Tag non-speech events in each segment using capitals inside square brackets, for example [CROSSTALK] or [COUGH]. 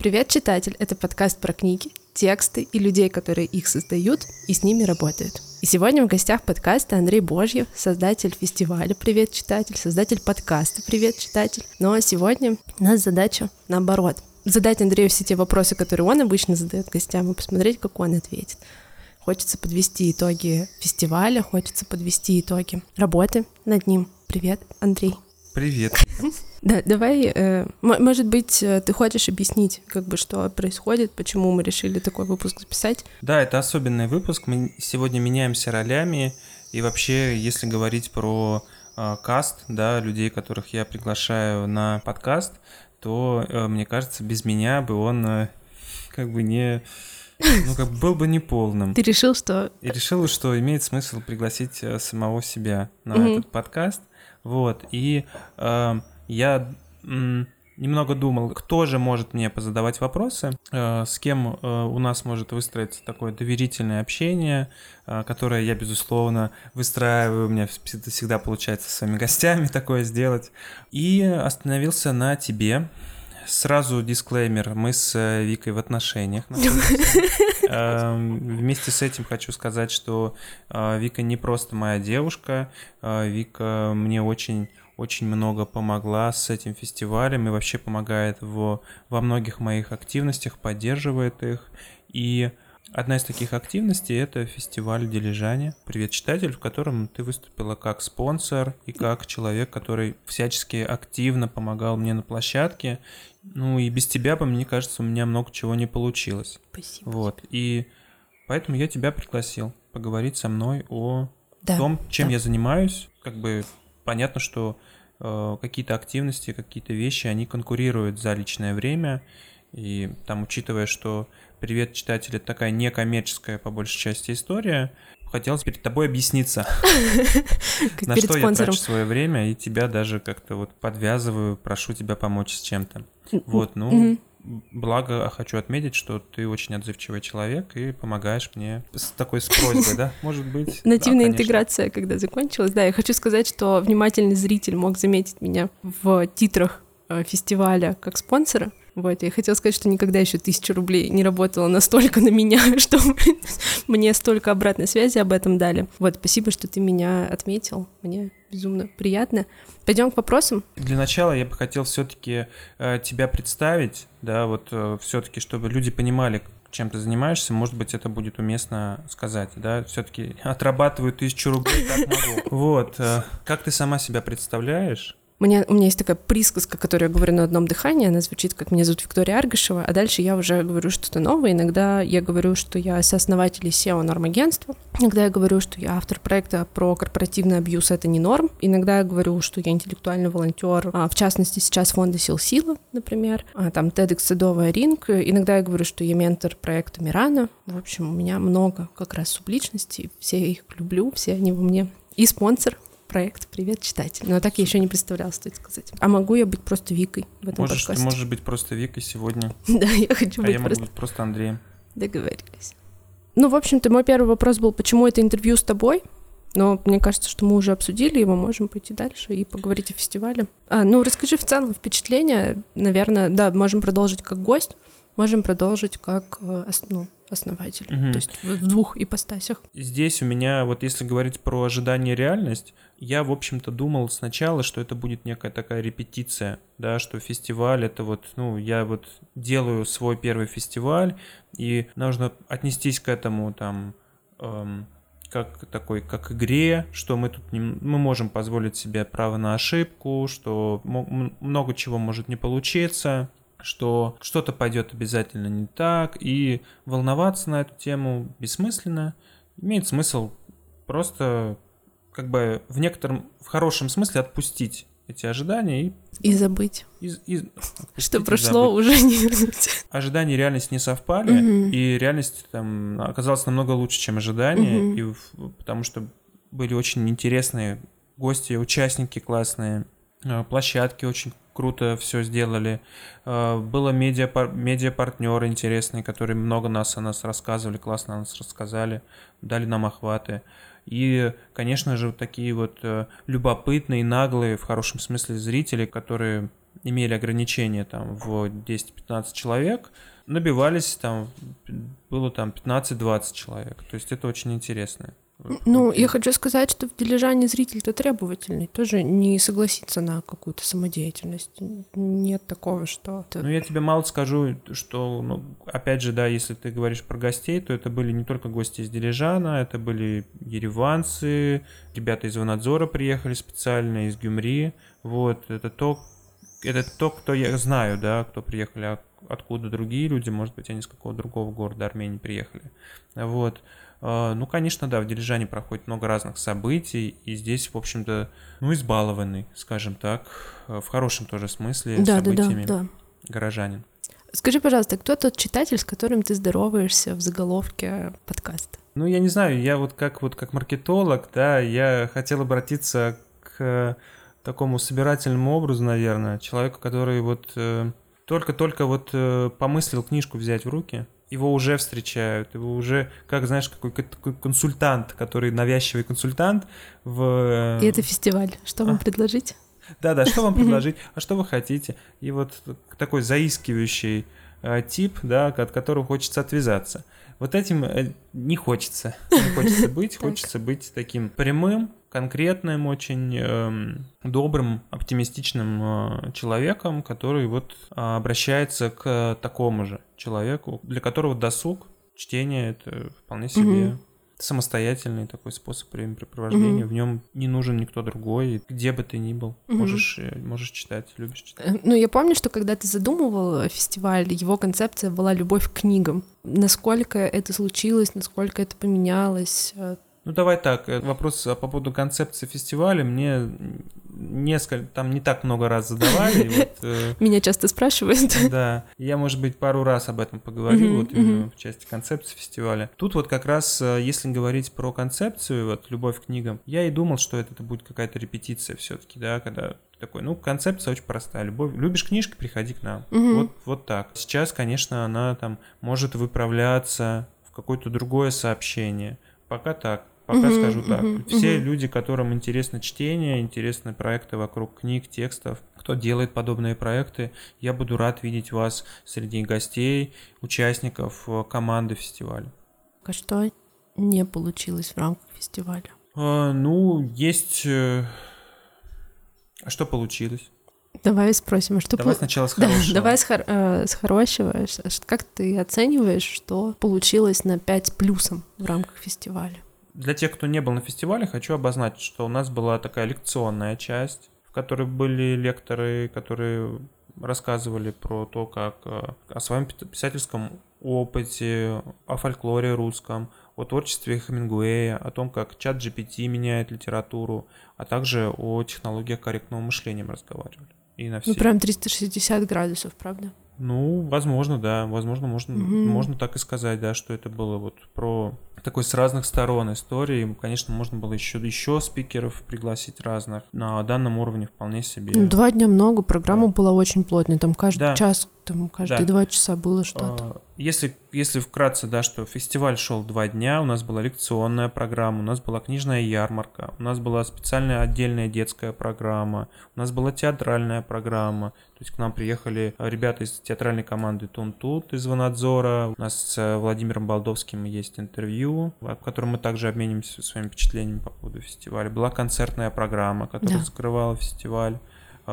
Привет, читатель! Это подкаст про книги, тексты и людей, которые их создают и с ними работают. И сегодня в гостях подкаста Андрей Божьев, создатель фестиваля «Привет, читатель», создатель подкаста «Привет, читатель». Ну а сегодня у нас задача наоборот. Задать Андрею все те вопросы, которые он обычно задает гостям, и посмотреть, как он ответит. Хочется подвести итоги фестиваля, хочется подвести итоги работы над ним. Привет, Андрей. Привет. Да, давай, э, может быть, э, ты хочешь объяснить, как бы, что происходит, почему мы решили такой выпуск записать? Да, это особенный выпуск. Мы сегодня меняемся ролями, и вообще, если говорить про э, каст, да, людей, которых я приглашаю на подкаст, то э, мне кажется, без меня бы он э, как бы не ну, как был бы неполным. Ты решил, что... И решил, что имеет смысл пригласить самого себя на mm-hmm. этот подкаст. Вот, и э, я немного думал, кто же может мне позадавать вопросы, э, с кем э, у нас может выстроиться такое доверительное общение, э, которое я, безусловно, выстраиваю, у меня всегда получается с своими [LAUGHS] гостями такое сделать. И остановился на тебе, Сразу дисклеймер, мы с Викой в отношениях. [LAUGHS] эм, Вместе с этим хочу сказать, что Вика не просто моя девушка, Вика мне очень очень много помогла с этим фестивалем и вообще помогает в, во многих моих активностях, поддерживает их. И Одна из таких активностей – это фестиваль Дилижане «Привет, читатель», в котором ты выступила как спонсор и как человек, который всячески активно помогал мне на площадке. Ну и без тебя, по мне кажется, у меня много чего не получилось. Спасибо. Вот. И поэтому я тебя пригласил поговорить со мной о да, том, чем да. я занимаюсь. Как бы понятно, что э, какие-то активности, какие-то вещи, они конкурируют за личное время. И там, учитывая, что «Привет, читатель» — это такая некоммерческая, по большей части, история, хотелось перед тобой объясниться, [LAUGHS] на что я трачу свое время, и тебя даже как-то вот подвязываю, прошу тебя помочь с чем-то. Вот, ну, Благо, хочу отметить, что ты очень отзывчивый человек и помогаешь мне с такой с просьбой, да? [LAUGHS] Может быть. [LAUGHS] Нативная да, интеграция, когда закончилась. Да, я хочу сказать, что внимательный зритель мог заметить меня в титрах э, фестиваля как спонсора. Вот, я хотела сказать, что никогда еще тысяча рублей не работала настолько на меня, [LAUGHS] что мне столько обратной связи об этом дали. Вот, спасибо, что ты меня отметил. Мне безумно приятно. Пойдем к вопросам. Для начала я бы хотел все-таки э, тебя представить, да, вот э, все-таки, чтобы люди понимали, чем ты занимаешься, может быть, это будет уместно сказать, да, все-таки отрабатываю тысячу рублей, как могу. [LAUGHS] Вот, э, как ты сама себя представляешь? Мне, у меня есть такая присказка, которую я говорю на одном дыхании, она звучит как «Меня зовут Виктория Аргашева», а дальше я уже говорю что-то новое. Иногда я говорю, что я сооснователь SEO нормагентства, иногда я говорю, что я автор проекта про корпоративный абьюз «Это не норм», иногда я говорю, что я интеллектуальный волонтер, а, в частности, сейчас фонда «Сил Сила», например, а, там TEDx Садовая Ринг, иногда я говорю, что я ментор проекта Мирана. В общем, у меня много как раз субличностей, все их люблю, все они во мне. И спонсор проект «Привет, читатель». Но так я еще не представляла, стоит сказать. А могу я быть просто Викой в этом можешь, подкасте? Ты можешь быть просто Викой сегодня. [LAUGHS] Да, я хочу а быть я просто... могу быть просто Андреем. Договорились. Ну, в общем-то, мой первый вопрос был, почему это интервью с тобой? Но мне кажется, что мы уже обсудили его, можем пойти дальше и поговорить о фестивале. А, ну, расскажи в целом впечатление. Наверное, да, можем продолжить как гость, можем продолжить как э, ну, основатель. Угу. То есть в двух ипостасях. Здесь у меня, вот если говорить про ожидание и реальность, я, в общем-то, думал сначала, что это будет некая такая репетиция, да, что фестиваль это вот, ну, я вот делаю свой первый фестиваль, и нужно отнестись к этому там эм, как такой, как игре, что мы тут не, мы можем позволить себе право на ошибку, что много чего может не получиться, что что-то пойдет обязательно не так, и волноваться на эту тему бессмысленно. Имеет смысл просто как бы в некотором, в хорошем смысле отпустить эти ожидания и... И забыть. И, и, Что прошло, забыть. уже не вернуть. Ожидания и реальность не совпали, угу. и реальность там оказалась намного лучше, чем ожидания, угу. и, потому что были очень интересные гости, участники классные, э, площадки очень круто все сделали. Э, было медиа, медиа-партнеры интересные, которые много нас о нас рассказывали, классно о нас рассказали, дали нам охваты. И, конечно же, вот такие вот э, любопытные, наглые, в хорошем смысле, зрители, которые имели ограничения там в 10-15 человек, набивались там, было там 15-20 человек. То есть это очень интересно. Ну, я хочу сказать, что в Дилижане зритель-то требовательный, тоже не согласится на какую-то самодеятельность. Нет такого, что... Ну, я тебе мало скажу, что, ну, опять же, да, если ты говоришь про гостей, то это были не только гости из Дилижана, это были ереванцы, ребята из Ванадзора приехали специально, из Гюмри, вот, это то, это то, кто я знаю, да, кто приехали, а откуда другие люди, может быть, они из какого-то другого города Армении приехали, вот, а, ну, конечно, да, в Дилижане проходит много разных событий, и здесь, в общем-то, ну, избалованный, скажем так, в хорошем тоже смысле да, событиями да, да, да. горожанин. Скажи, пожалуйста, кто тот читатель, с которым ты здороваешься в заголовке подкаста? Ну, я не знаю, я вот как вот как маркетолог, да, я хотел обратиться к такому собирательному образу, наверное, человеку, который вот э, только-только вот э, помыслил книжку взять в руки, его уже встречают, его уже, как знаешь, какой такой консультант, который навязчивый консультант в... И это фестиваль. Что вам а? предложить? Да-да, что вам [LAUGHS] предложить, а что вы хотите? И вот такой заискивающий э, тип, да, от которого хочется отвязаться. Вот этим э, не хочется. Не хочется [LAUGHS] быть, хочется быть таким прямым, конкретным, очень э, добрым, оптимистичным э, человеком, который вот э, обращается к такому же человеку, для которого досуг, чтение это вполне себе угу. самостоятельный такой способ времяпрепровождения. Угу. В нем не нужен никто другой, где бы ты ни был, угу. можешь э, можешь читать, любишь читать. Э, ну я помню, что когда ты задумывал фестиваль, его концепция была любовь к книгам. Насколько это случилось, насколько это поменялось? Ну, давай так, э, вопрос по поводу концепции фестиваля мне несколько, там не так много раз задавали. [LAUGHS] Вот, э, Меня часто спрашивают. [LAUGHS] Да, я, может быть, пару раз об этом поговорил, вот именно в части концепции фестиваля. Тут вот как раз, э, если говорить про концепцию, вот любовь к книгам, я и думал, что это, это будет какая-то репетиция все-таки, да, когда такой, ну, концепция очень простая. Любовь, любишь книжки, приходи к нам. Угу. Вот, вот так. Сейчас, конечно, она там может выправляться в какое-то другое сообщение. Пока так. Пока угу, скажу так. Угу, Все угу. люди, которым интересно чтение, интересны проекты вокруг книг, текстов, кто делает подобные проекты, я буду рад видеть вас среди гостей, участников э, команды фестиваля. А что не получилось в рамках фестиваля? А, ну, есть... Э, а что получилось? Давай спросим, а что Давай сначала с [LAUGHS] хорошего. Да, давай с, хор... э, с хорошего. Как ты оцениваешь, что получилось на 5 плюсом в рамках фестиваля? Для тех, кто не был на фестивале, хочу обозначить, что у нас была такая лекционная часть, в которой были лекторы, которые рассказывали про то, как э, о своем писательском опыте, о фольклоре русском, о творчестве Хемингуэя, о том, как чат GPT меняет литературу, а также о технологиях корректного мышления мы разговаривали. И на все... Ну, прям 360 градусов, правда? Ну, возможно, да. Возможно, можно, угу. можно так и сказать, да, что это было вот про такой с разных сторон истории. Конечно, можно было еще, еще спикеров пригласить разных. На данном уровне вполне себе. Ну, два дня много, программа да. была очень плотной. Там каждый да. час, там каждые да. два часа было что-то. Если, если вкратце, да, что фестиваль шел два дня, у нас была лекционная программа, у нас была книжная ярмарка, у нас была специальная отдельная детская программа, у нас была театральная программа. То есть к нам приехали ребята из театральной команды Тунтут из Ванадзора. У нас с Владимиром Балдовским есть интервью, в котором мы также обменимся своими впечатлениями по поводу фестиваля. Была концертная программа, которая да. закрывала фестиваль.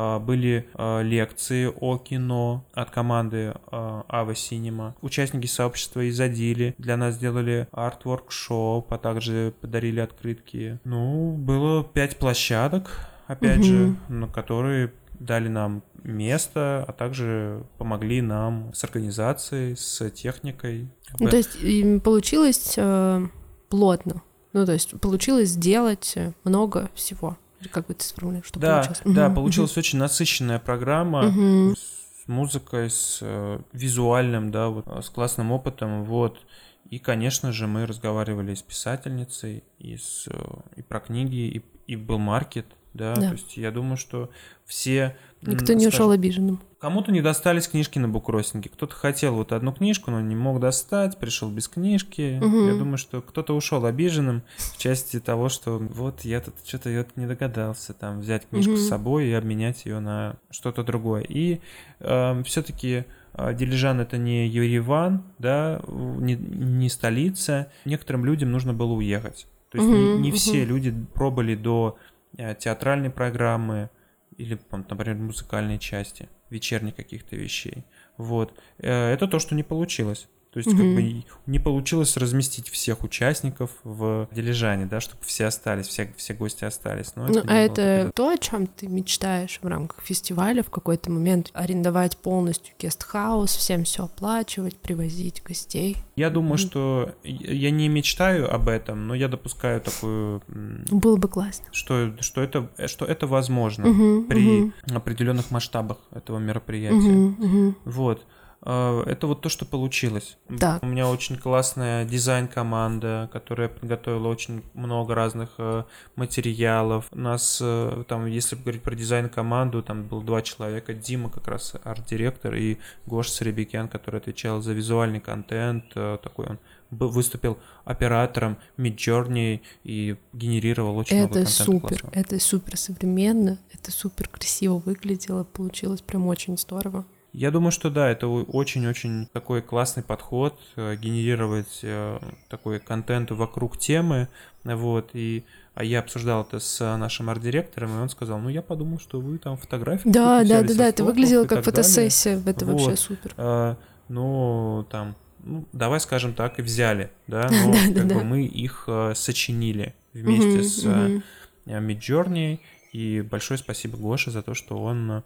А, были а, лекции о кино от команды а, Ава Синема. Участники сообщества из Адили для нас сделали арт-воркшоп, а также подарили открытки. Ну, было пять площадок, опять угу. же, на которые дали нам место, а также помогли нам с организацией, с техникой. Ну, то есть получилось э, плотно. Ну, то есть получилось сделать много всего. Как бы ты сформулировал, что да, получилось? Да, угу, получилась угу. очень насыщенная программа угу. с музыкой, с э, визуальным, да, вот, с классным опытом, вот. И, конечно же, мы разговаривали с писательницей, и, с, э, и про книги, и, и был маркет, да, да. то есть я думаю, что все... Никто не скажем, ушел обиженным. Кому-то не достались книжки на буккроссинге, кто-то хотел вот одну книжку, но не мог достать, пришел без книжки. Угу. Я думаю, что кто-то ушел обиженным в части того, что вот я тут что-то я не догадался там взять книжку угу. с собой и обменять ее на что-то другое. И э, все-таки Дилижан это не Ереван, да, не, не столица. Некоторым людям нужно было уехать. То есть угу, не, не угу. все люди пробовали до театральной программы или, например, музыкальной части вечерних каких-то вещей. Вот. Э, это то, что не получилось. То есть, угу. как бы не получилось разместить всех участников в Дилижане, да, чтобы все остались, все, все гости остались. Но ну, это а это то, о чем ты мечтаешь в рамках фестиваля в какой-то момент арендовать полностью гестхаус, всем все оплачивать, привозить гостей? Я думаю, mm. что я не мечтаю об этом, но я допускаю такую. Было бы классно. Что, что, это, что это возможно uh-huh, при uh-huh. определенных масштабах этого мероприятия. Uh-huh, uh-huh. Вот. А, это вот то, что получилось. Да. У меня очень классная дизайн-команда, которая подготовила очень много разных э, материалов. У нас э, там, если говорить про дизайн-команду, там было два человека. Дима как раз арт-директор и Гош Саребекян, который отвечал за визуальный контент. Э, такой он выступил оператором Midjourney и генерировал очень это много контента супер, классного. Это супер современно, это супер красиво выглядело, получилось прям очень здорово. Я думаю, что да, это очень-очень такой классный подход, э, генерировать э, такой контент вокруг темы, вот, и а я обсуждал это с нашим арт-директором, и он сказал, ну, я подумал, что вы там фотографии Да, да, да, да, это выглядело как фотосессия, это вот. вообще супер. А, ну, там, ну, давай скажем так, и взяли, да, [LAUGHS] но да, как да, бы да. мы их а, сочинили вместе угу, с угу. Midjourney, и большое спасибо Гоше за то, что он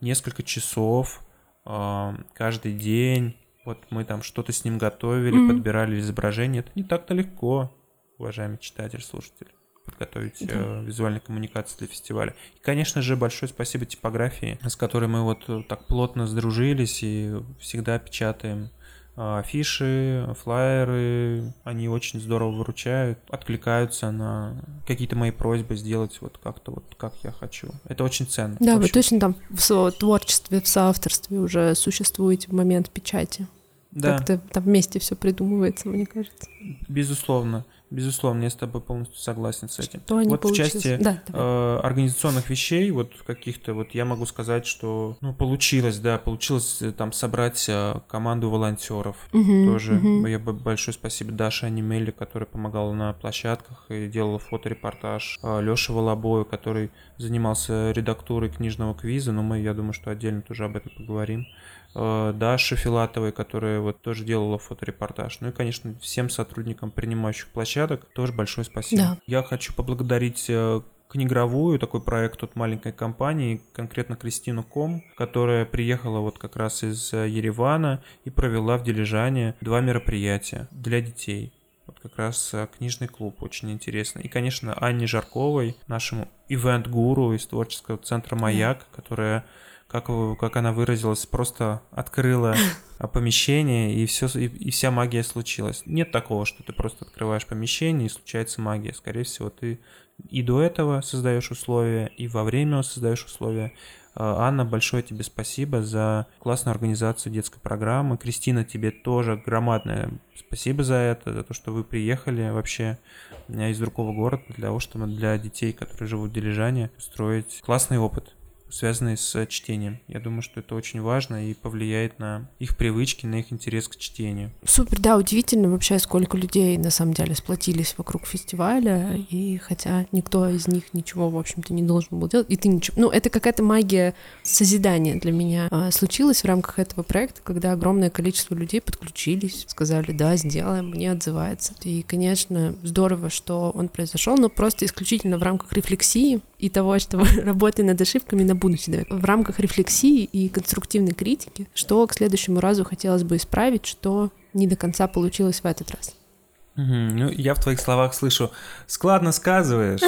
несколько часов э, каждый день. Вот мы там что-то с ним готовили, mm-hmm. подбирали изображение. Это не так-то легко, уважаемый читатель, слушатель, подготовить да. э, визуальные коммуникации для фестиваля. И, конечно же, большое спасибо типографии, с которой мы вот так плотно сдружились и всегда печатаем афиши, флайеры, они очень здорово выручают, откликаются на какие-то мои просьбы сделать вот как-то вот как я хочу. Это очень ценно. Да, вы точно там в творчестве, в соавторстве уже существуете в момент печати. Да. Как-то там вместе все придумывается, мне кажется. Безусловно. Безусловно, я с тобой полностью согласен с этим. Что вот получилось? в части да, э, организационных вещей, вот каких-то, вот я могу сказать, что ну, получилось, да, получилось э, там собрать э, команду волонтеров. Угу, Тоже угу. я большое спасибо Даше Анимелли, которая помогала на площадках и делала фоторепортаж. Э, Лёше Волобою, который занимался редактурой книжного квиза, но мы, я думаю, что отдельно тоже об этом поговорим. Э, Даша Филатовой, которая вот тоже делала фоторепортаж. Ну и, конечно, всем сотрудникам принимающих площадок тоже большое спасибо. Да. Я хочу поблагодарить э, книгровую, такой проект от маленькой компании, конкретно Кристину Ком, которая приехала вот как раз из э, Еревана и провела в Дилижане два мероприятия для детей. Вот как раз книжный клуб, очень интересно. И, конечно, Анне Жарковой, нашему ивент-гуру из творческого центра «Маяк», которая как, как она выразилась, просто открыла [LAUGHS] помещение, и, все, и, и вся магия случилась. Нет такого, что ты просто открываешь помещение, и случается магия. Скорее всего, ты и до этого создаешь условия, и во время создаешь условия. А, Анна, большое тебе спасибо за классную организацию детской программы. Кристина, тебе тоже громадное спасибо за это, за то, что вы приехали вообще из другого города для того, чтобы для детей, которые живут в Дилижане, устроить классный опыт связанные с чтением. Я думаю, что это очень важно и повлияет на их привычки, на их интерес к чтению. Супер, да, удивительно вообще, сколько людей на самом деле сплотились вокруг фестиваля, и хотя никто из них ничего, в общем-то, не должен был делать, и ты ничего... Ну, это какая-то магия созидания для меня а, случилась в рамках этого проекта, когда огромное количество людей подключились, сказали, да, сделаем, мне отзывается. И, конечно, здорово, что он произошел, но просто исключительно в рамках рефлексии и того, что [LAUGHS] работая над ошибками на будущее. В рамках рефлексии и конструктивной критики, что к следующему разу хотелось бы исправить, что не до конца получилось в этот раз. Угу. Ну, я в твоих словах слышу, складно сказываешь,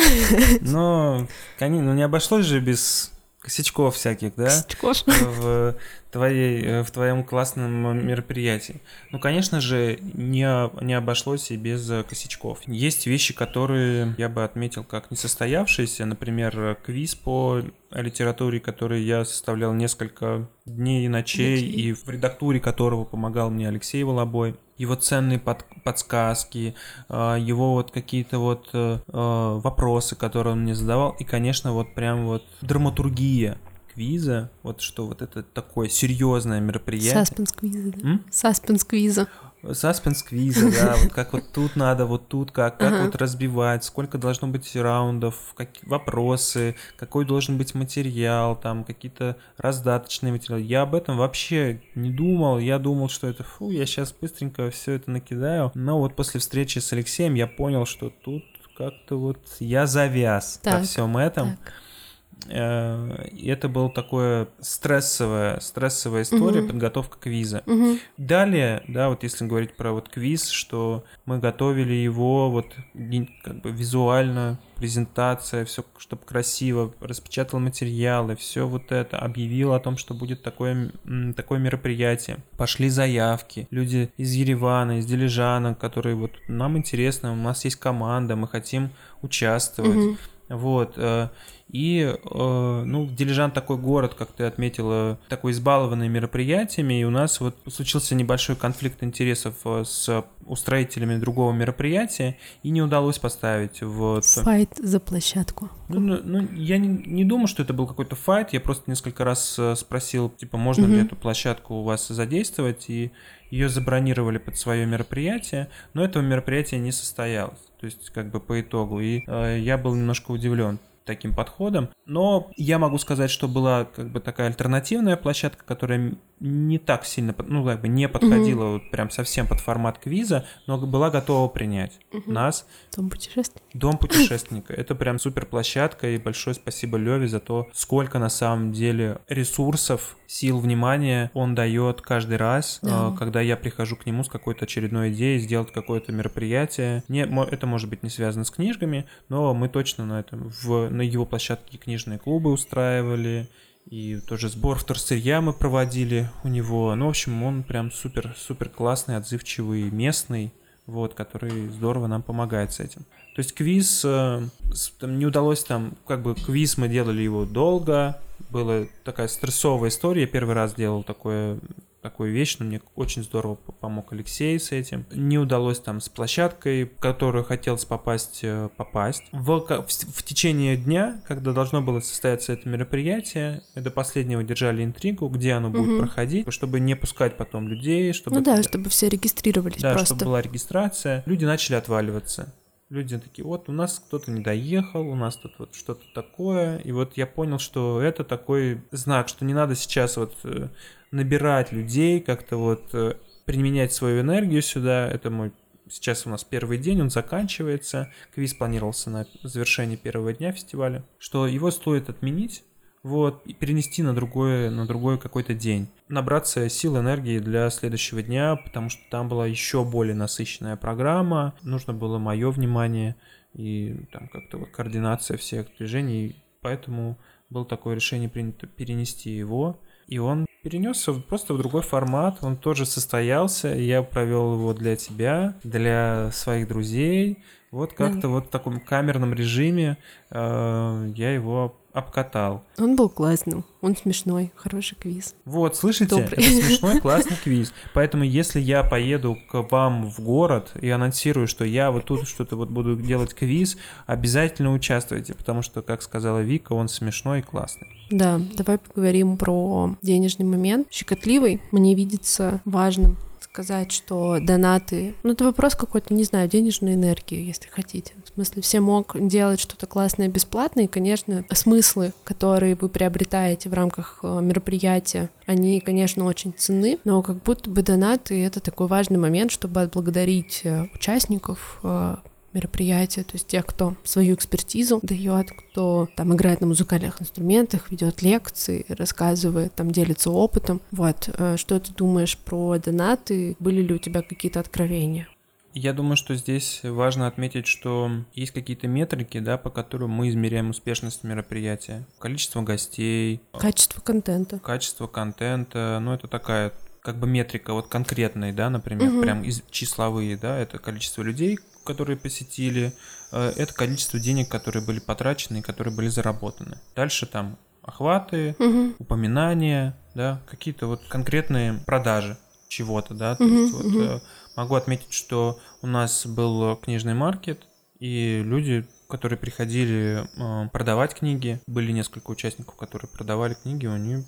[LAUGHS] но, конечно, ну не обошлось же без косячков всяких, да? Косячков. В твоей, э, в твоем классном мероприятии. Ну, конечно же, не, не обошлось и без косячков. Есть вещи, которые я бы отметил как несостоявшиеся, например, квиз по литературе, который я составлял несколько дней и ночей, ночей. и в редактуре которого помогал мне Алексей Волобой его ценные под, подсказки, а, его вот какие-то вот э, э, вопросы, которые он мне задавал, и, конечно, вот прям вот драматургия квиза, вот что вот это такое серьезное мероприятие. Саспенс квиза, да? Саспенс квиза. Саспенс квиза, да, [LAUGHS] вот как вот тут надо, вот тут как, как вот разбивать, сколько должно быть раундов, какие вопросы, какой должен быть материал, там какие-то раздаточные материалы. Я об этом вообще не думал, я думал, что это, фу, я сейчас быстренько все это накидаю. Но вот после встречи с Алексеем я понял, что тут как-то вот я завяз так, во всем этом. Так. Э, и это была такое стрессовая, стрессовая история, угу. подготовка квиза. Угу. Далее, да, вот если говорить про вот квиз, что мы готовили его вот как бы визуально, презентация, все, чтобы красиво, распечатал материалы, все вот это, объявил о том, что будет такое, такое мероприятие. Пошли заявки, люди из Еревана, из Дилижана, которые вот нам интересно, у нас есть команда, мы хотим участвовать. Угу. Вот. Э, и, э, ну, Дилижан такой город, как ты отметила, такой избалованный мероприятиями, и у нас вот случился небольшой конфликт интересов э, с устроителями другого мероприятия, и не удалось поставить вот... Файт за площадку. Ну, ну, ну я не, не думаю, что это был какой-то файт, я просто несколько раз спросил, типа, можно угу. ли эту площадку у вас задействовать, и ее забронировали под свое мероприятие, но этого мероприятия не состоялось, то есть как бы по итогу, и э, я был немножко удивлен таким подходом. Но я могу сказать, что была как бы такая альтернативная площадка, которая не так сильно, ну, как бы не подходила угу. вот прям совсем под формат квиза, но была готова принять угу. нас. Дом путешественника. Дом путешественника. Это прям супер площадка, и большое спасибо Леве за то, сколько на самом деле ресурсов, сил, внимания он дает каждый раз, да. Э, когда я прихожу к нему с какой-то очередной идеей сделать какое-то мероприятие. Не, это может быть не связано с книжками, но мы точно на этом, в, на его площадке книжные клубы устраивали, и тоже сбор вторсырья мы проводили у него. Ну, в общем, он прям супер-супер классный, отзывчивый, местный, вот, который здорово нам помогает с этим. То есть квиз, э, там не удалось там, как бы квиз мы делали его долго, была такая стрессовая история, я первый раз делал такое такую вещь, но мне очень здорово помог Алексей с этим. Не удалось там с площадкой, в которую хотелось попасть, э, попасть. В, в, в течение дня, когда должно было состояться это мероприятие, до последнего держали интригу, где оно будет угу. проходить, чтобы не пускать потом людей, чтобы... Ну да, чтобы все регистрировались да, просто. чтобы была регистрация. Люди начали отваливаться. Люди такие, вот у нас кто-то не доехал, у нас тут вот что-то такое. И вот я понял, что это такой знак, что не надо сейчас вот э, набирать людей, как-то вот э, применять свою энергию сюда. Это мой Сейчас у нас первый день, он заканчивается. Квиз планировался на завершение первого дня фестиваля. Что его стоит отменить, вот, и перенести на другой, на другой какой-то день. Набраться сил, энергии для следующего дня, потому что там была еще более насыщенная программа, нужно было мое внимание и там как-то вот координация всех движений, поэтому было такое решение принято перенести его. И он перенесся просто в другой формат. Он тоже состоялся. Я провел его для тебя, для своих друзей. Вот как-то вот в таком камерном режиме э, я его обкатал. Он был классным, он смешной, хороший квиз. Вот, слышите? Добрый. Это смешной, классный квиз. Поэтому, если я поеду к вам в город и анонсирую, что я вот тут что-то вот буду делать квиз, обязательно участвуйте, потому что, как сказала Вика, он смешной и классный. Да, давай поговорим про денежный момент. Щекотливый мне видится важным сказать, что донаты... Ну, это вопрос какой-то, не знаю, денежной энергии, если хотите. В смысле, все мог делать что-то классное бесплатно, и, конечно, смыслы, которые вы приобретаете в рамках э, мероприятия, они, конечно, очень ценны, но как будто бы донаты — это такой важный момент, чтобы отблагодарить э, участников, э, мероприятия, то есть тех, кто свою экспертизу дает, кто там играет на музыкальных инструментах, ведет лекции, рассказывает, там делится опытом. Вот, э, что ты думаешь про донаты? Были ли у тебя какие-то откровения? Я думаю, что здесь важно отметить, что есть какие-то метрики, да, по которым мы измеряем успешность мероприятия. Количество гостей. Качество контента. Качество контента. Ну, это такая как бы метрика вот конкретная, да, например, угу. прям из числовые, да, это количество людей, которые посетили, э, это количество денег, которые были потрачены и которые были заработаны. Дальше там охваты, угу. упоминания, да, какие-то вот конкретные продажи чего-то, да, то угу, есть вот угу. могу отметить, что у нас был книжный маркет, и люди, которые приходили э, продавать книги, были несколько участников, которые продавали книги, они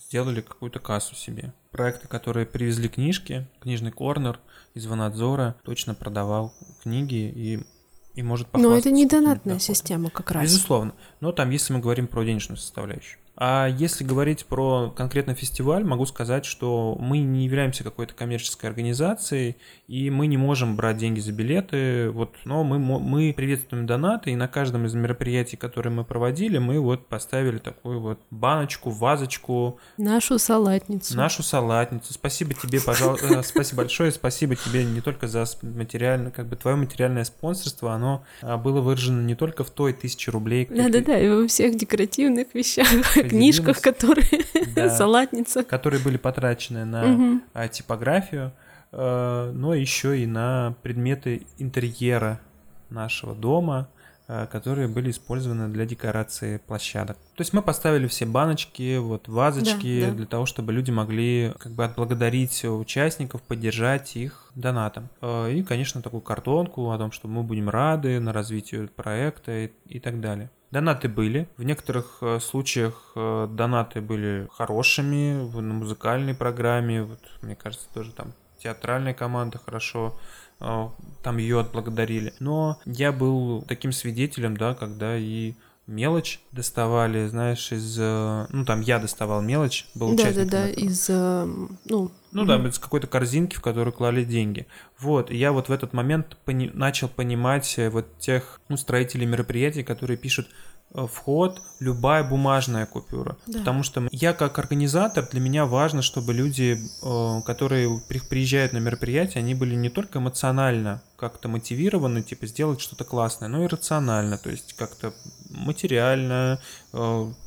сделали какую-то кассу себе. Проекты, которые привезли книжки, книжный корнер из Ванадзора точно продавал книги и и может Но это не донатная система как раз. Безусловно. Но там, если мы говорим про денежную составляющую. А если говорить про конкретно фестиваль, могу сказать, что мы не являемся какой-то коммерческой организацией, и мы не можем брать деньги за билеты, вот, но мы, мы приветствуем донаты, и на каждом из мероприятий, которые мы проводили, мы вот поставили такую вот баночку, вазочку. Нашу салатницу. Нашу салатницу. Спасибо тебе, пожалуйста, э, спасибо большое, спасибо тебе не только за материально, как бы твое материальное спонсорство, оно а, было выражено не только в той тысяче рублей. Да-да-да, и во всех декоративных вещах книжках, которые [LAUGHS] да, салатница. Которые были потрачены на угу. типографию, э, но еще и на предметы интерьера нашего дома, которые были использованы для декорации площадок. То есть мы поставили все баночки, вот вазочки да, да. для того, чтобы люди могли как бы отблагодарить участников, поддержать их донатом. Э, и, конечно, такую картонку о том, что мы будем рады на развитие проекта и, и так далее. Донаты были. В некоторых э, случаях э, донаты были хорошими в, на музыкальной программе. Вот, мне кажется, тоже там театральная команда хорошо э, там ее отблагодарили. Но я был таким свидетелем, да, когда и мелочь доставали, знаешь, из... Ну, там я доставал мелочь, был да, участником. Да-да-да, из... Ну, ну да, из какой-то корзинки, в которую клали деньги. Вот, и я вот в этот момент пони- начал понимать э, вот тех ну, строителей мероприятий, которые пишут э, вход любая бумажная купюра. Да. Потому что я как организатор, для меня важно, чтобы люди, э, которые приезжают на мероприятие, они были не только эмоционально как-то мотивированы, типа сделать что-то классное, но и рационально, то есть как-то материально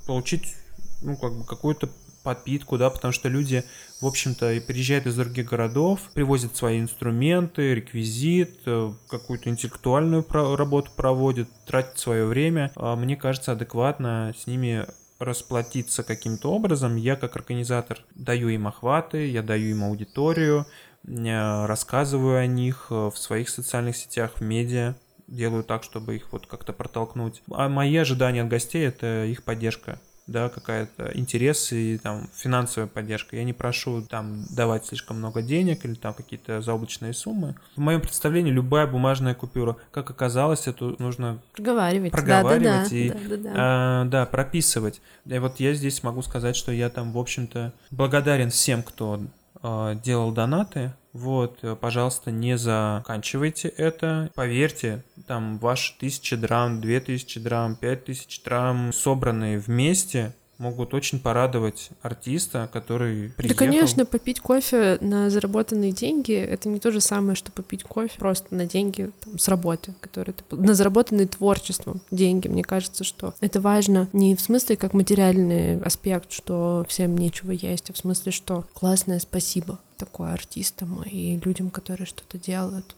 получить ну, как бы какую-то подпитку, да, потому что люди, в общем-то, и приезжают из других городов, привозят свои инструменты, реквизит, э, какую-то интеллектуальную работу проводят, тратят свое время. А мне кажется, адекватно с ними расплатиться каким-то образом. Я как организатор даю им охваты, я даю им аудиторию, рассказываю о них э, в своих социальных сетях, в медиа, делаю так, чтобы их вот как-то протолкнуть. А мои ожидания от гостей — это их поддержка да, какая-то интерес и там финансовая поддержка. Я не прошу там давать слишком много денег или там какие-то заоблачные суммы. В моем представлении любая бумажная купюра, как оказалось, это нужно проговаривать, проговаривать да, и да, да, да. А, да, прописывать. И вот я здесь могу сказать, что я там, в общем-то, благодарен всем, кто а, делал донаты, вот, э, пожалуйста, не заканчивайте это. Поверьте, там ваши тысячи драм, две тысячи драм, пять тысяч драм, собранные вместе, могут очень порадовать артиста, который приехал. Да, конечно, попить кофе на заработанные деньги — это не то же самое, что попить кофе просто на деньги там, с работы, которые ты... на заработанные творчеством деньги. Мне кажется, что это важно не в смысле как материальный аспект, что всем нечего есть, а в смысле, что классное спасибо такое артистам и людям, которые что-то делают.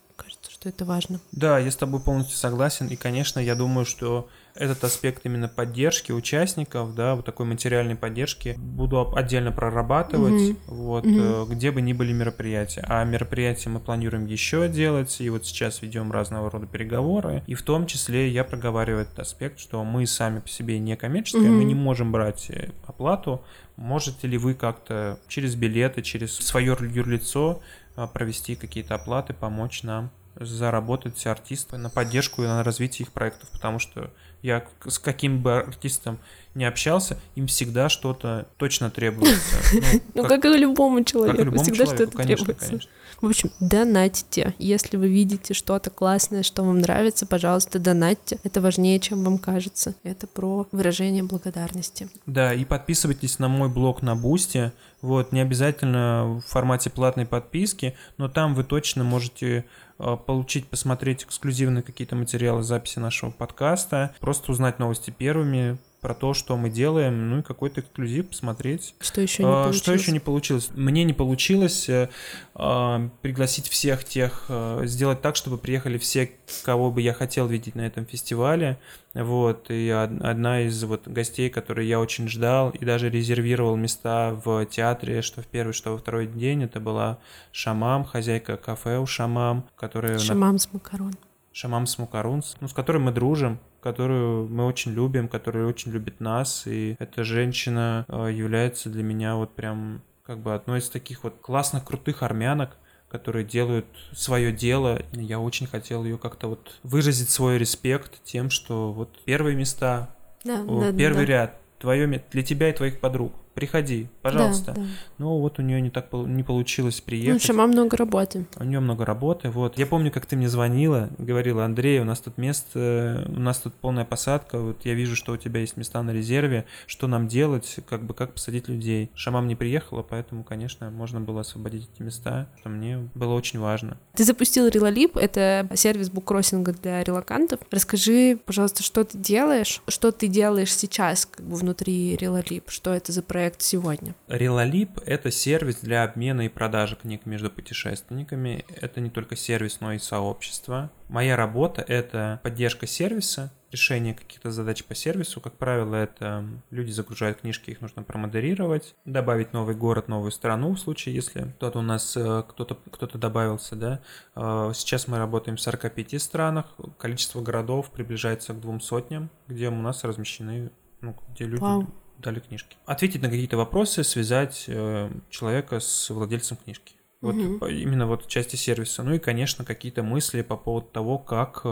Что это важно. Да, я с тобой полностью согласен. И, конечно, я думаю, что этот аспект именно поддержки участников, да, вот такой материальной поддержки буду отдельно прорабатывать, mm-hmm. вот, mm-hmm. где бы ни были мероприятия. А мероприятия мы планируем еще делать, и вот сейчас ведем разного рода переговоры, и в том числе я проговариваю этот аспект, что мы сами по себе не коммерческие, mm-hmm. мы не можем брать э, оплату. Можете ли вы как-то через билеты, через свое юрлицо а, провести какие-то оплаты, помочь нам заработать артисты на поддержку и на развитие их проектов, потому что я с каким бы артистом не общался, им всегда что-то точно требуется. [LAUGHS] Ну, как и любому человеку, всегда что-то требуется. В общем, донатьте. Если вы видите что-то классное, что вам нравится, пожалуйста, донатьте. Это важнее, чем вам кажется. Это про выражение благодарности. Да, и подписывайтесь на мой блог на Бусте. Вот, не обязательно в формате платной подписки, но там вы точно можете получить, посмотреть эксклюзивные какие-то материалы записи нашего подкаста, просто узнать новости первыми, про то, что мы делаем, ну и какой-то эксклюзив посмотреть. Что еще не получилось? Что еще не получилось? Мне не получилось э, э, пригласить всех тех, э, сделать так, чтобы приехали все, кого бы я хотел видеть на этом фестивале. Вот, и одна из вот гостей, которые я очень ждал и даже резервировал места в театре, что в первый, что во второй день, это была Шамам, хозяйка кафе у Шамам, которая... Шамам с макарон. Шамам с макарон, ну, с которой мы дружим которую мы очень любим, которая очень любит нас, и эта женщина э, является для меня вот прям как бы одной из таких вот классных, крутых армянок, которые делают свое дело. Я очень хотел ее как-то вот выразить свой респект тем, что вот первые места, да, да, первый да. ряд, твое для тебя и твоих подруг приходи, пожалуйста. Да, да. Но вот у нее не так не получилось приехать. Ну, сама много работы. У нее много работы, вот. Я помню, как ты мне звонила, говорила, Андрей, у нас тут место, у нас тут полная посадка, вот я вижу, что у тебя есть места на резерве, что нам делать, как бы, как посадить людей. Шамам не приехала, поэтому, конечно, можно было освободить эти места, что мне было очень важно. Ты запустил Релалип, это сервис буккроссинга для релакантов. Расскажи, пожалуйста, что ты делаешь, что ты делаешь сейчас, как бы, внутри Релалип, что это за проект? Проект сегодня? Релалип — это сервис для обмена и продажи книг между путешественниками. Это не только сервис, но и сообщество. Моя работа — это поддержка сервиса, решение каких-то задач по сервису. Как правило, это люди загружают книжки, их нужно промодерировать, добавить новый город, новую страну в случае, если кто-то у нас, э, кто-то кто добавился, да. Э, сейчас мы работаем в 45 странах, количество городов приближается к двум сотням, где у нас размещены, ну, где люди Вау дали книжки. Ответить на какие-то вопросы, связать э, человека с владельцем книжки. Вот угу. именно вот части сервиса. Ну и, конечно, какие-то мысли по поводу того, как э,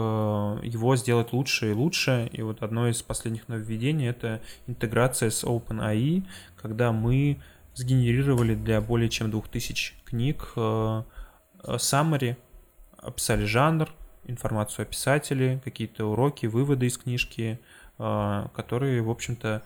его сделать лучше и лучше. И вот одно из последних нововведений это интеграция с OpenAI, когда мы сгенерировали для более чем 2000 книг э, summary, описали жанр, информацию о писателе, какие-то уроки, выводы из книжки, э, которые, в общем-то,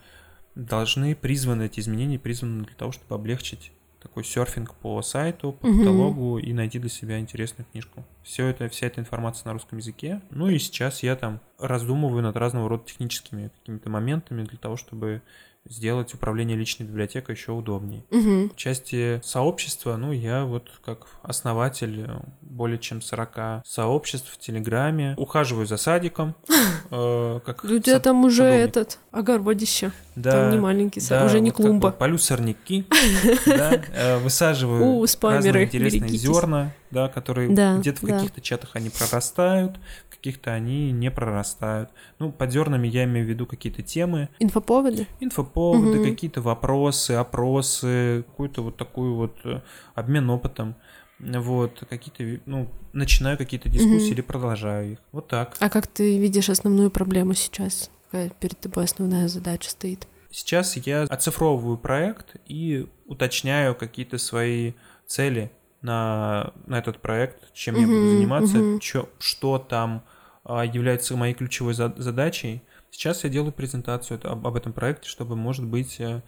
должны призваны, эти изменения призваны для того, чтобы облегчить такой серфинг по сайту, по каталогу и найти для себя интересную книжку. Все это, вся эта информация на русском языке. Ну и сейчас я там раздумываю над разного рода техническими какими-то моментами для того, чтобы сделать управление личной библиотекой еще удобнее. Угу. В части сообщества, ну, я вот как основатель более чем 40 сообществ в Телеграме, ухаживаю за садиком. [LAUGHS] Э, как У тебя там уже этот огородище. Да, там не маленький сад, уже не клумба. Полю сорняки, [LAUGHS] э, высаживаю разные интересные зерна, да, которые где-то в каких-то чатах они прорастают, каких-то они не прорастают. Ну, под зернами я имею в виду какие-то темы. Инфоповоды? Инфоповоды, какие-то вопросы, опросы, какой-то вот такой вот э, обмен опытом. Вот, какие-то, ну, начинаю какие-то дискуссии или продолжаю их. Вот так. А как ты видишь основную проблему сейчас? Какая перед тобой основная задача стоит? Сейчас я оцифровываю проект и уточняю какие-то свои цели на, на этот проект, чем uh-huh, я буду заниматься, uh-huh. чё, что там а, является моей ключевой за- задачей. Сейчас я делаю презентацию об, об этом проекте, чтобы, может быть, э,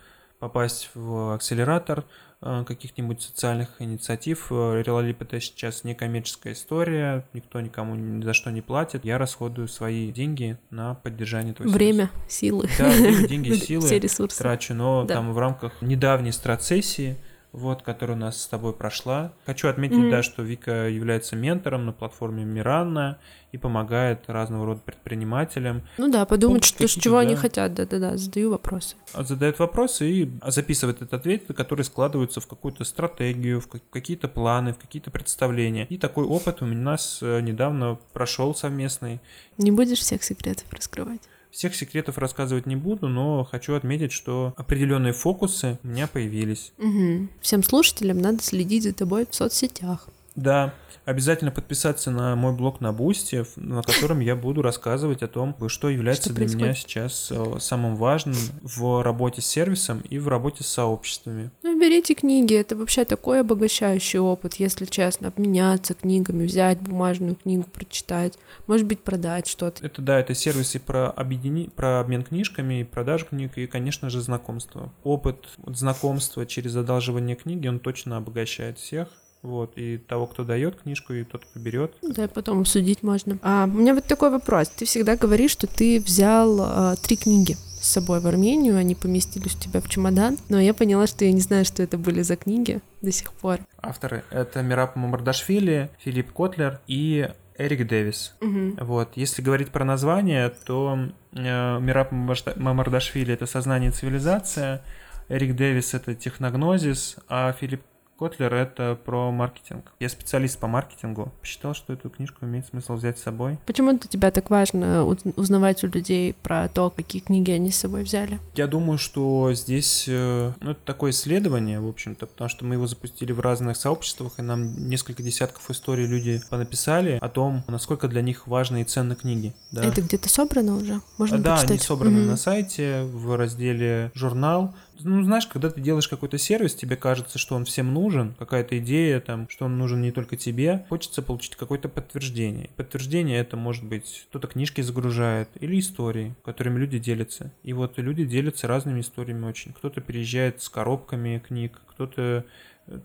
попасть в акселератор э, каких-нибудь социальных инициатив. Релалип это сейчас не коммерческая история, никто никому ни за что не платит. Я расходую свои деньги на поддержание этого Время, сервиса. силы. Да, время, деньги, [LAUGHS] силы Все ресурсы. трачу, но да. там в рамках недавней страцессии вот, которая у нас с тобой прошла. Хочу отметить, mm-hmm. да, что Вика является ментором на платформе Миранна и помогает разного рода предпринимателям. Ну да, подумать, что, с чего да. они хотят, да-да-да, задаю вопросы. А задает вопросы и записывает этот ответ, который складывается в какую-то стратегию, в какие-то планы, в какие-то представления. И такой опыт у нас э, недавно прошел совместный. Не будешь всех секретов раскрывать? Всех секретов рассказывать не буду, но хочу отметить, что определенные фокусы у меня появились. Угу. Всем слушателям надо следить за тобой в соцсетях. Да, обязательно подписаться на мой блог на Boosty, на котором я буду рассказывать о том, что является что для происходит? меня сейчас э, самым важным в работе с сервисом и в работе с сообществами. Ну, берите книги, это вообще такой обогащающий опыт, если честно, обменяться книгами, взять бумажную книгу, прочитать, может быть, продать что-то. Это да, это сервисы про, объедини... про обмен книжками, продажу книг и, конечно же, знакомство. Опыт знакомства через одалживание книги, он точно обогащает всех. Вот, и того, кто дает книжку, и тот, кто берет. Да, потом обсудить можно. А у меня вот такой вопрос. Ты всегда говоришь, что ты взял а, три книги с собой в Армению, они поместились у тебя в чемодан, но я поняла, что я не знаю, что это были за книги до сих пор. Авторы — это Мераб Мамардашвили, Филипп Котлер и Эрик Дэвис. Угу. Вот, если говорить про название, то э, Мераб Мамардашвили — это «Сознание и цивилизация», Эрик Дэвис — это «Техногнозис», а Филипп Котлер — это про маркетинг. Я специалист по маркетингу. Посчитал, что эту книжку имеет смысл взять с собой. Почему для тебя так важно узнавать у людей про то, какие книги они с собой взяли? Я думаю, что здесь э, ну, это такое исследование, в общем-то, потому что мы его запустили в разных сообществах, и нам несколько десятков историй люди понаписали о том, насколько для них важны и ценны книги. Да? Это где-то собрано уже? Можно да, почитать? они собраны mm-hmm. на сайте в разделе «Журнал». Ну, знаешь, когда ты делаешь какой-то сервис, тебе кажется, что он всем нужен, какая-то идея, там, что он нужен не только тебе, хочется получить какое-то подтверждение. Подтверждение это может быть, кто-то книжки загружает или истории, которыми люди делятся. И вот люди делятся разными историями очень. Кто-то переезжает с коробками книг, кто-то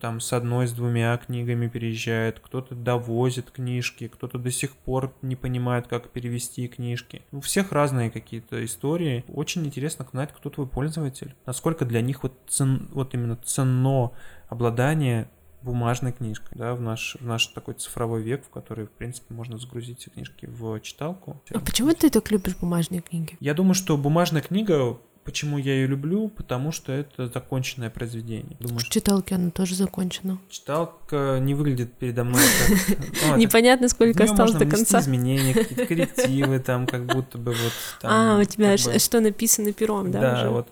там с одной, с двумя книгами переезжает, кто-то довозит книжки, кто-то до сих пор не понимает, как перевести книжки. У всех разные какие-то истории. Очень интересно знать, кто твой пользователь, насколько для них вот, цен, вот именно ценно обладание бумажной книжкой, да, в наш, в наш такой цифровой век, в который, в принципе, можно загрузить все книжки в читалку. А почему ты так любишь бумажные книги? Я думаю, что бумажная книга Почему я ее люблю? Потому что это законченное произведение. Думаю, в читалке она тоже закончена. Читалка не выглядит передо мной как... [LAUGHS] Ну, Непонятно, сколько осталось до конца. изменения, [LAUGHS] какие-то коррективы, там как будто бы вот... А, у тебя что написано пером, да? Да, вот.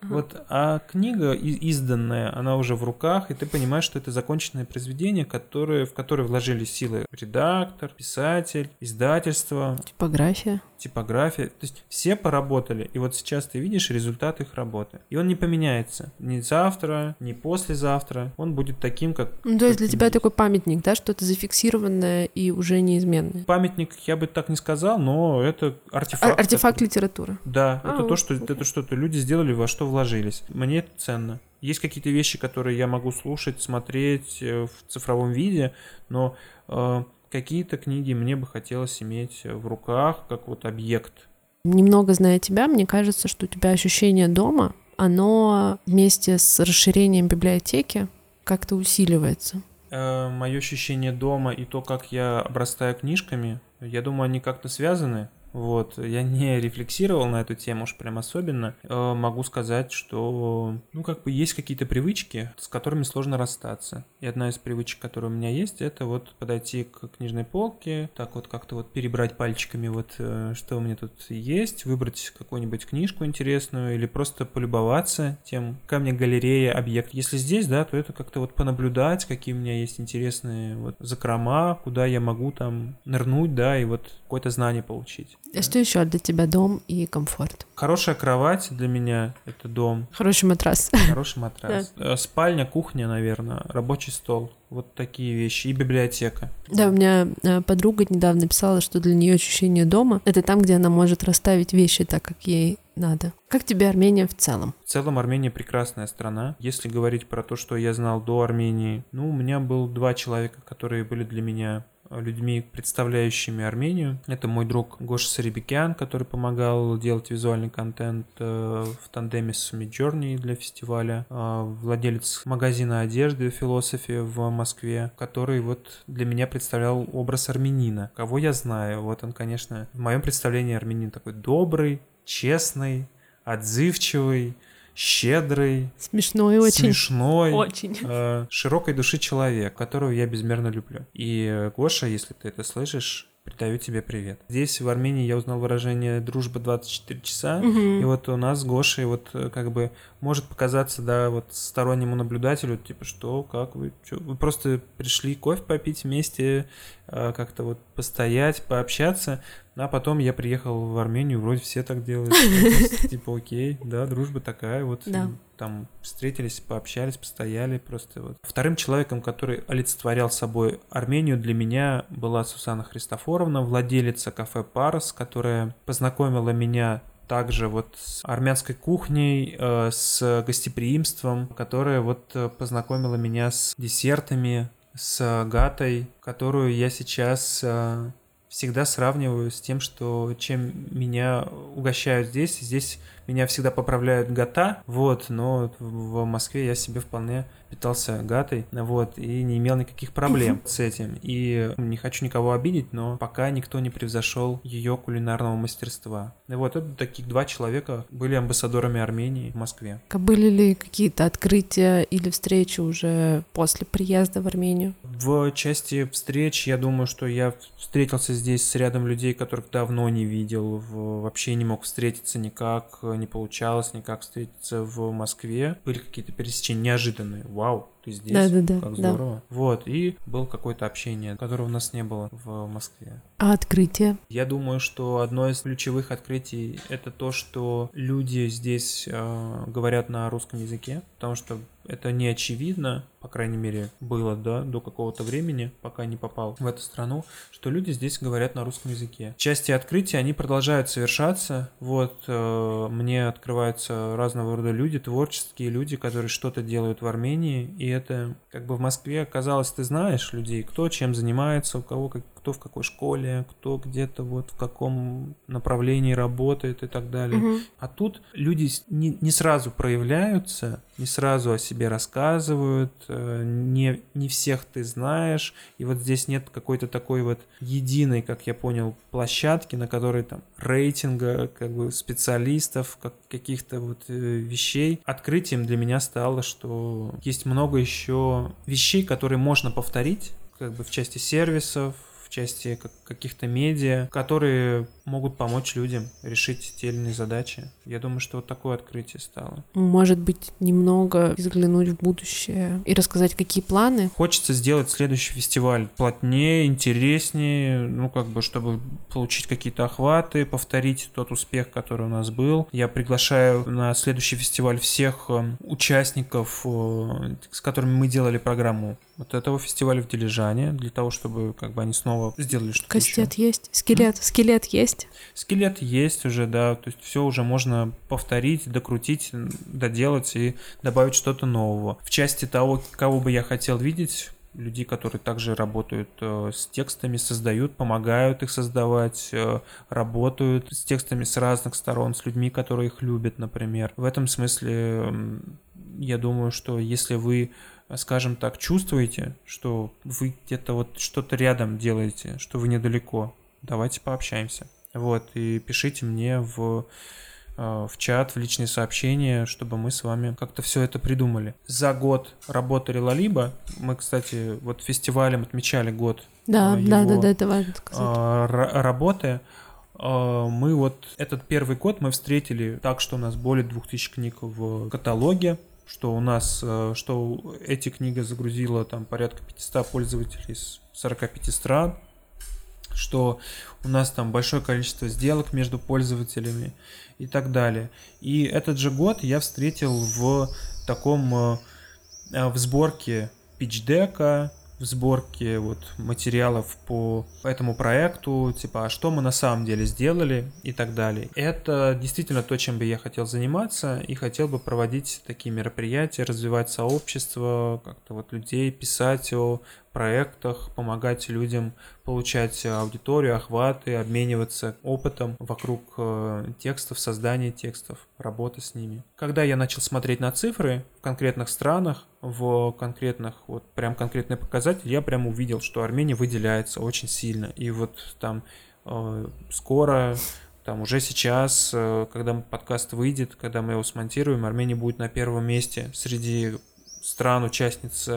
Ага. Вот, а книга изданная, она уже в руках, и ты понимаешь, что это законченное произведение, которое, в которое вложили силы редактор, писатель, издательство. Типография. Типография. То есть все поработали, и вот сейчас ты видишь результат их работы. И он не поменяется ни завтра, ни послезавтра. Он будет таким, как... Ну, то есть для тебя есть. такой памятник, да, что-то зафиксированное и уже неизменное? Памятник я бы так не сказал, но это артефакт. Ар- артефакт это... литературы. Да, а, это то, что, это что-то люди сделали, во что вложились. Мне это ценно. Есть какие-то вещи, которые я могу слушать, смотреть э, в цифровом виде, но э, какие-то книги мне бы хотелось иметь в руках, как вот объект. Немного зная тебя, мне кажется, что у тебя ощущение дома, оно вместе с расширением библиотеки как-то усиливается. Э, мое ощущение дома и то, как я обрастаю книжками, я думаю, они как-то связаны. Вот, я не рефлексировал на эту тему уж прям особенно. Э, могу сказать, что, ну, как бы есть какие-то привычки, с которыми сложно расстаться. И одна из привычек, которая у меня есть, это вот подойти к книжной полке, так вот как-то вот перебрать пальчиками вот, э, что у меня тут есть, выбрать какую-нибудь книжку интересную или просто полюбоваться тем, меня галерея, объект. Если здесь, да, то это как-то вот понаблюдать, какие у меня есть интересные вот закрома, куда я могу там нырнуть, да, и вот какое-то знание получить. А что еще для тебя дом и комфорт? Хорошая кровать для меня — это дом. Хороший матрас. Хороший матрас. [LAUGHS] Э, спальня, кухня, наверное, рабочий стол. Вот такие вещи. И библиотека. Да, у меня э, подруга недавно писала, что для нее ощущение дома — это там, где она может расставить вещи так, как ей надо. Как тебе Армения в целом? В целом Армения прекрасная страна. Если говорить про то, что я знал до Армении, ну, у меня был два человека, которые были для меня людьми, представляющими Армению. Это мой друг Гоша Сарибикян, который помогал делать визуальный контент э, в тандеме с Midjourney для фестиваля. А, владелец магазина одежды Философия в Москве, который вот для меня представлял образ армянина. Кого я знаю? Вот он, конечно, в моем представлении армянин такой добрый, честный, отзывчивый, щедрый, смешной очень, смешной, очень. Э, широкой души человек, которого я безмерно люблю. И э, Гоша, если ты это слышишь, передаю тебе привет. Здесь в Армении я узнал выражение «дружба 24 часа», угу. и вот у нас с Гошей вот э, как бы может показаться, да, вот стороннему наблюдателю, типа, что, как вы, что, вы просто пришли кофе попить вместе, э, как-то вот постоять, пообщаться, а потом я приехал в Армению, вроде все так делают, [LAUGHS] ну, типа, окей, да, дружба такая, вот там встретились, пообщались, постояли, просто вот. Вторым человеком, который олицетворял собой Армению, для меня была Сусана Христофоровна, владелица кафе Парус, которая познакомила меня также вот с армянской кухней, э, с гостеприимством, которая вот э, познакомила меня с десертами, с гатой, которую я сейчас э, всегда сравниваю с тем, что чем меня угощают здесь. Здесь меня всегда поправляют гата, вот, но в Москве я себе вполне питался гатой, вот, и не имел никаких проблем с этим. И не хочу никого обидеть, но пока никто не превзошел ее кулинарного мастерства. И вот это таких два человека были амбассадорами Армении в Москве. Были ли какие-то открытия или встречи уже после приезда в Армению? В части встреч, я думаю, что я встретился здесь с рядом людей, которых давно не видел, вообще не мог встретиться никак, не получалось никак встретиться в Москве. Были какие-то пересечения неожиданные вау, ты здесь, да, да, да, как здорово. Да. Вот, и было какое-то общение, которого у нас не было в Москве. А открытие? Я думаю, что одно из ключевых открытий это то, что люди здесь э, говорят на русском языке, потому что это не очевидно, по крайней мере, было, да, до какого-то времени, пока не попал в эту страну, что люди здесь говорят на русском языке. Части открытия, они продолжают совершаться. Вот, э, мне открываются разного рода люди, творческие люди, которые что-то делают в Армении, и это как бы в Москве оказалось, ты знаешь людей, кто чем занимается, у кого как, кто в какой школе, кто где-то вот в каком направлении работает и так далее. Угу. А тут люди не, не сразу проявляются, не сразу о себе рассказывают, э, не, не всех ты знаешь, и вот здесь нет какой-то такой вот единой, как я понял, площадки, на которой там рейтинга, как бы специалистов, как, каких-то вот э, вещей. Открытием для меня стало, что есть много еще вещей, которые можно повторить, как бы в части сервисов, в части каких-то медиа, которые могут помочь людям решить те или иные задачи. Я думаю, что вот такое открытие стало. Может быть, немного взглянуть в будущее и рассказать, какие планы? Хочется сделать следующий фестиваль плотнее, интереснее, ну, как бы, чтобы получить какие-то охваты, повторить тот успех, который у нас был. Я приглашаю на следующий фестиваль всех э, участников, э, с которыми мы делали программу вот этого фестиваля в Дилижане, для того, чтобы как бы они снова сделали что-то Кастет еще. есть, скелет, mm? скелет есть? Скелет есть уже, да, то есть все уже можно повторить, докрутить, доделать и добавить что-то нового. В части того, кого бы я хотел видеть, людей, которые также работают э, с текстами, создают, помогают их создавать, э, работают с текстами с разных сторон, с людьми, которые их любят, например. В этом смысле э, я думаю, что если вы скажем так, чувствуете, что вы где-то вот что-то рядом делаете, что вы недалеко, давайте пообщаемся. Вот, и пишите мне в, э, в чат, в личные сообщения, чтобы мы с вами как-то все это придумали. За год работы Либо, мы, кстати, вот фестивалем отмечали год да, его, да, да, да, это важно сказать. Э, работы. Э, мы вот этот первый год мы встретили так, что у нас более 2000 книг в каталоге, что у нас, э, что эти книги загрузила там порядка 500 пользователей из 45 стран, что у нас там большое количество сделок между пользователями и так далее. И этот же год я встретил в таком, э, в сборке пичдека, в сборке вот материалов по этому проекту, типа, а что мы на самом деле сделали и так далее. Это действительно то, чем бы я хотел заниматься и хотел бы проводить такие мероприятия, развивать сообщество, как-то вот людей, писать о проектах, помогать людям получать аудиторию, охваты, обмениваться опытом вокруг э, текстов, создания текстов, работы с ними. Когда я начал смотреть на цифры в конкретных странах, в конкретных, вот прям конкретные показатели, я прям увидел, что Армения выделяется очень сильно. И вот там э, скоро там уже сейчас, э, когда подкаст выйдет, когда мы его смонтируем, Армения будет на первом месте среди стран-участниц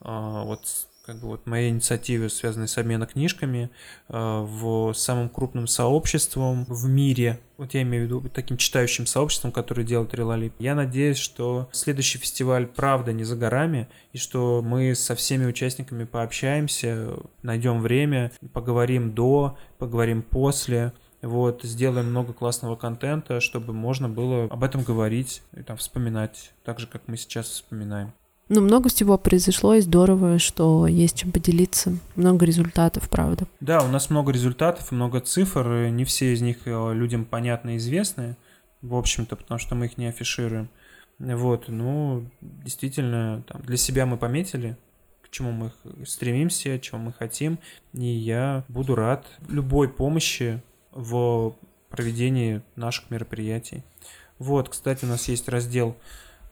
вот как бы вот моей инициативе, связанной с обменом книжками, э, в самым крупным сообществом в мире, вот я имею в виду таким читающим сообществом, которое делает Релалип. Я надеюсь, что следующий фестиваль правда не за горами, и что мы со всеми участниками пообщаемся, найдем время, поговорим до, поговорим после, вот, сделаем много классного контента, чтобы можно было об этом говорить и там вспоминать, так же, как мы сейчас вспоминаем. Ну, много всего произошло, и здорово, что есть чем поделиться. Много результатов, правда. Да, у нас много результатов, много цифр, не все из них э, людям понятны и известны, в общем-то, потому что мы их не афишируем. Вот, ну, действительно, там, для себя мы пометили, к чему мы стремимся, чего мы хотим, и я буду рад любой помощи в проведении наших мероприятий. Вот, кстати, у нас есть раздел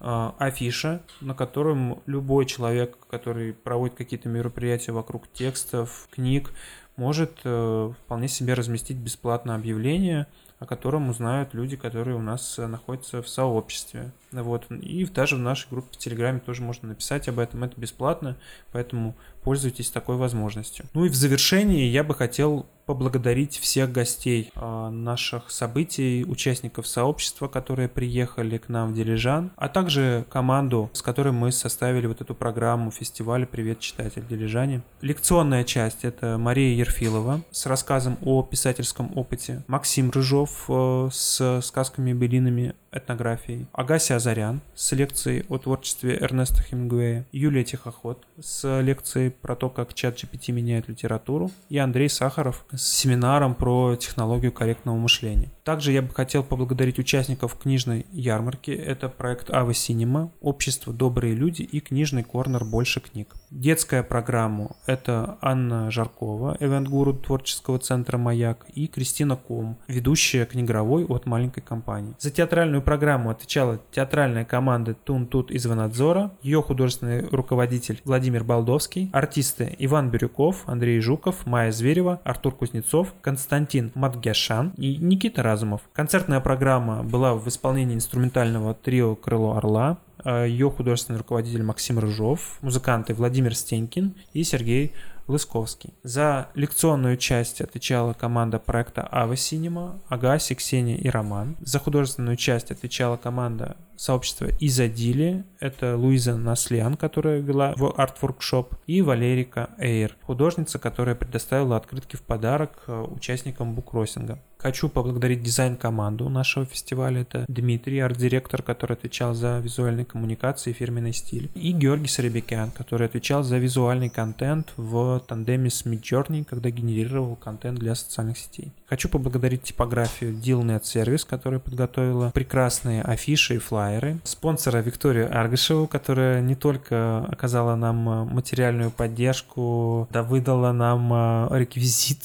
афиша, на котором любой человек, который проводит какие-то мероприятия вокруг текстов, книг, может э, вполне себе разместить бесплатно объявление, о котором узнают люди, которые у нас находятся в сообществе. Вот. И даже в нашей группе в Телеграме тоже можно написать об этом. Это бесплатно, поэтому пользуйтесь такой возможностью. Ну и в завершении я бы хотел поблагодарить всех гостей э, наших событий, участников сообщества, которые приехали к нам в Дилижан, а также команду, с которой мы составили вот эту программу фестиваля «Привет, читатель Дилижане». Лекционная часть — это Мария Ерфилова с рассказом о писательском опыте, Максим Рыжов э, с сказками-былинами этнографией, Агася Азарян с лекцией о творчестве Эрнеста Хемингуэя, Юлия Тихоход с лекцией про то, как чат GPT меняет литературу, и Андрей Сахаров с семинаром про технологию корректного мышления. Также я бы хотел поблагодарить участников книжной ярмарки. Это проект Ава Синема, Общество Добрые люди и книжный корнер Больше книг. Детская программу – это Анна Жаркова, эвент-гуру творческого центра «Маяк», и Кристина Ком, ведущая книгровой от маленькой компании. За театральную программу отвечала театральная команда Тун Тут из Ванадзора, ее художественный руководитель Владимир Балдовский, артисты Иван Бирюков, Андрей Жуков, Майя Зверева, Артур Кузнецов, Константин Матгяшан и Никита Разумов. Концертная программа была в исполнении инструментального трио «Крыло Орла», ее художественный руководитель Максим Рыжов, музыканты Владимир Стенькин и Сергей Лысковский. За лекционную часть отвечала команда проекта Ava Cinema, Агаси, Ксения и Роман. За художественную часть отвечала команда сообщества Изадили, это Луиза Наслян, которая вела в арт-воркшоп, и Валерика Эйр, художница, которая предоставила открытки в подарок э, участникам буккроссинга. Хочу поблагодарить дизайн-команду нашего фестиваля. Это Дмитрий, арт-директор, который отвечал за визуальные коммуникации и фирменный стиль. И Георгий Сарабекян, который отвечал за визуальный контент в тандеме с Midjourney, когда генерировал контент для социальных сетей. Хочу поблагодарить типографию Dealnet Service, которая подготовила прекрасные афиши и флайеры. Спонсора Викторию Аргашеву, которая не только оказала нам материальную поддержку, да выдала нам э, реквизит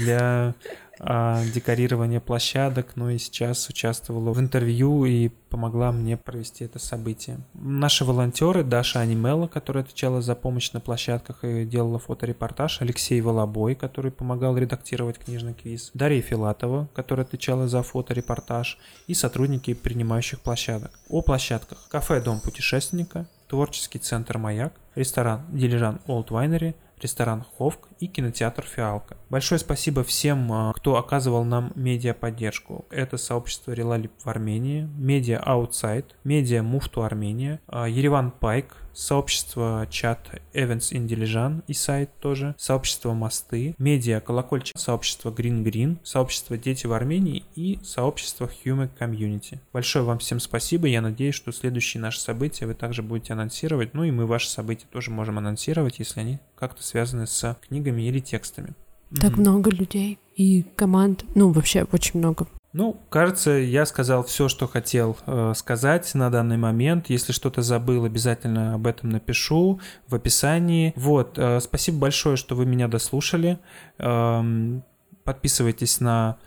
для декорирование площадок, но и сейчас участвовала в интервью и помогла мне провести это событие. Наши волонтеры, Даша Анимелла, которая отвечала за помощь на площадках и делала фоторепортаж, Алексей Волобой, который помогал редактировать книжный квиз, Дарья Филатова, которая отвечала за фоторепортаж и сотрудники принимающих площадок. О площадках. Кафе «Дом путешественника», творческий центр «Маяк», ресторан «Дилижан Олд Вайнери», ресторан «Ховк» и кинотеатр «Фиалка». Большое спасибо всем, а, кто оказывал нам медиа-поддержку. Это сообщество Релалип в Армении, Медиа Outside, Медиа Муфту Армения, а, Ереван Пайк, сообщество чат Events Dilijan и сайт тоже, сообщество Мосты, медиа Колокольчик, сообщество Green Green, сообщество Дети в Армении и сообщество Human Community. Большое вам всем спасибо, я надеюсь, что следующие наши события вы также будете анонсировать, ну и мы ваши события тоже можем анонсировать, если они как-то связаны с книгами или текстами. Так mm-hmm. много людей и команд, ну вообще очень много. Ну, кажется, я сказал все, что хотел э, сказать на данный момент. Если что-то забыл, обязательно об этом напишу в описании. Вот, э, спасибо большое, что вы меня дослушали. Э, подписывайтесь на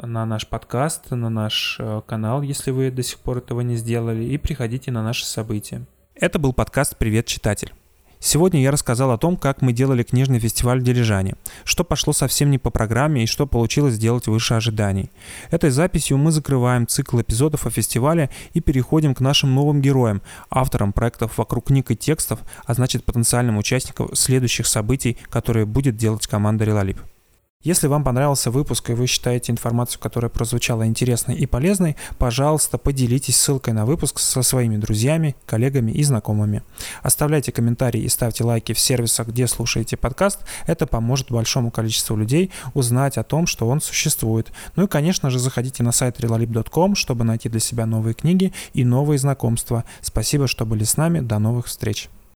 на наш подкаст, на наш э, канал, если вы до сих пор этого не сделали, и приходите на наши события. Это был подкаст «Привет, читатель». Сегодня я рассказал о том, как мы делали книжный фестиваль в Дилижане, что пошло совсем не по программе и что получилось сделать выше ожиданий. Этой записью мы закрываем цикл эпизодов о фестивале и переходим к нашим новым героям, авторам проектов вокруг книг и текстов, а значит потенциальным участникам следующих событий, которые будет делать команда Релалип. Если вам понравился выпуск и вы считаете информацию, которая прозвучала интересной и полезной, пожалуйста, поделитесь ссылкой на выпуск со своими друзьями, коллегами и знакомыми. Оставляйте комментарии и ставьте лайки в сервисах, где слушаете подкаст. Это поможет большому количеству людей узнать о том, что он существует. Ну и, конечно же, заходите на сайт relalib.com, чтобы найти для себя новые книги и новые знакомства. Спасибо, что были с нами. До новых встреч.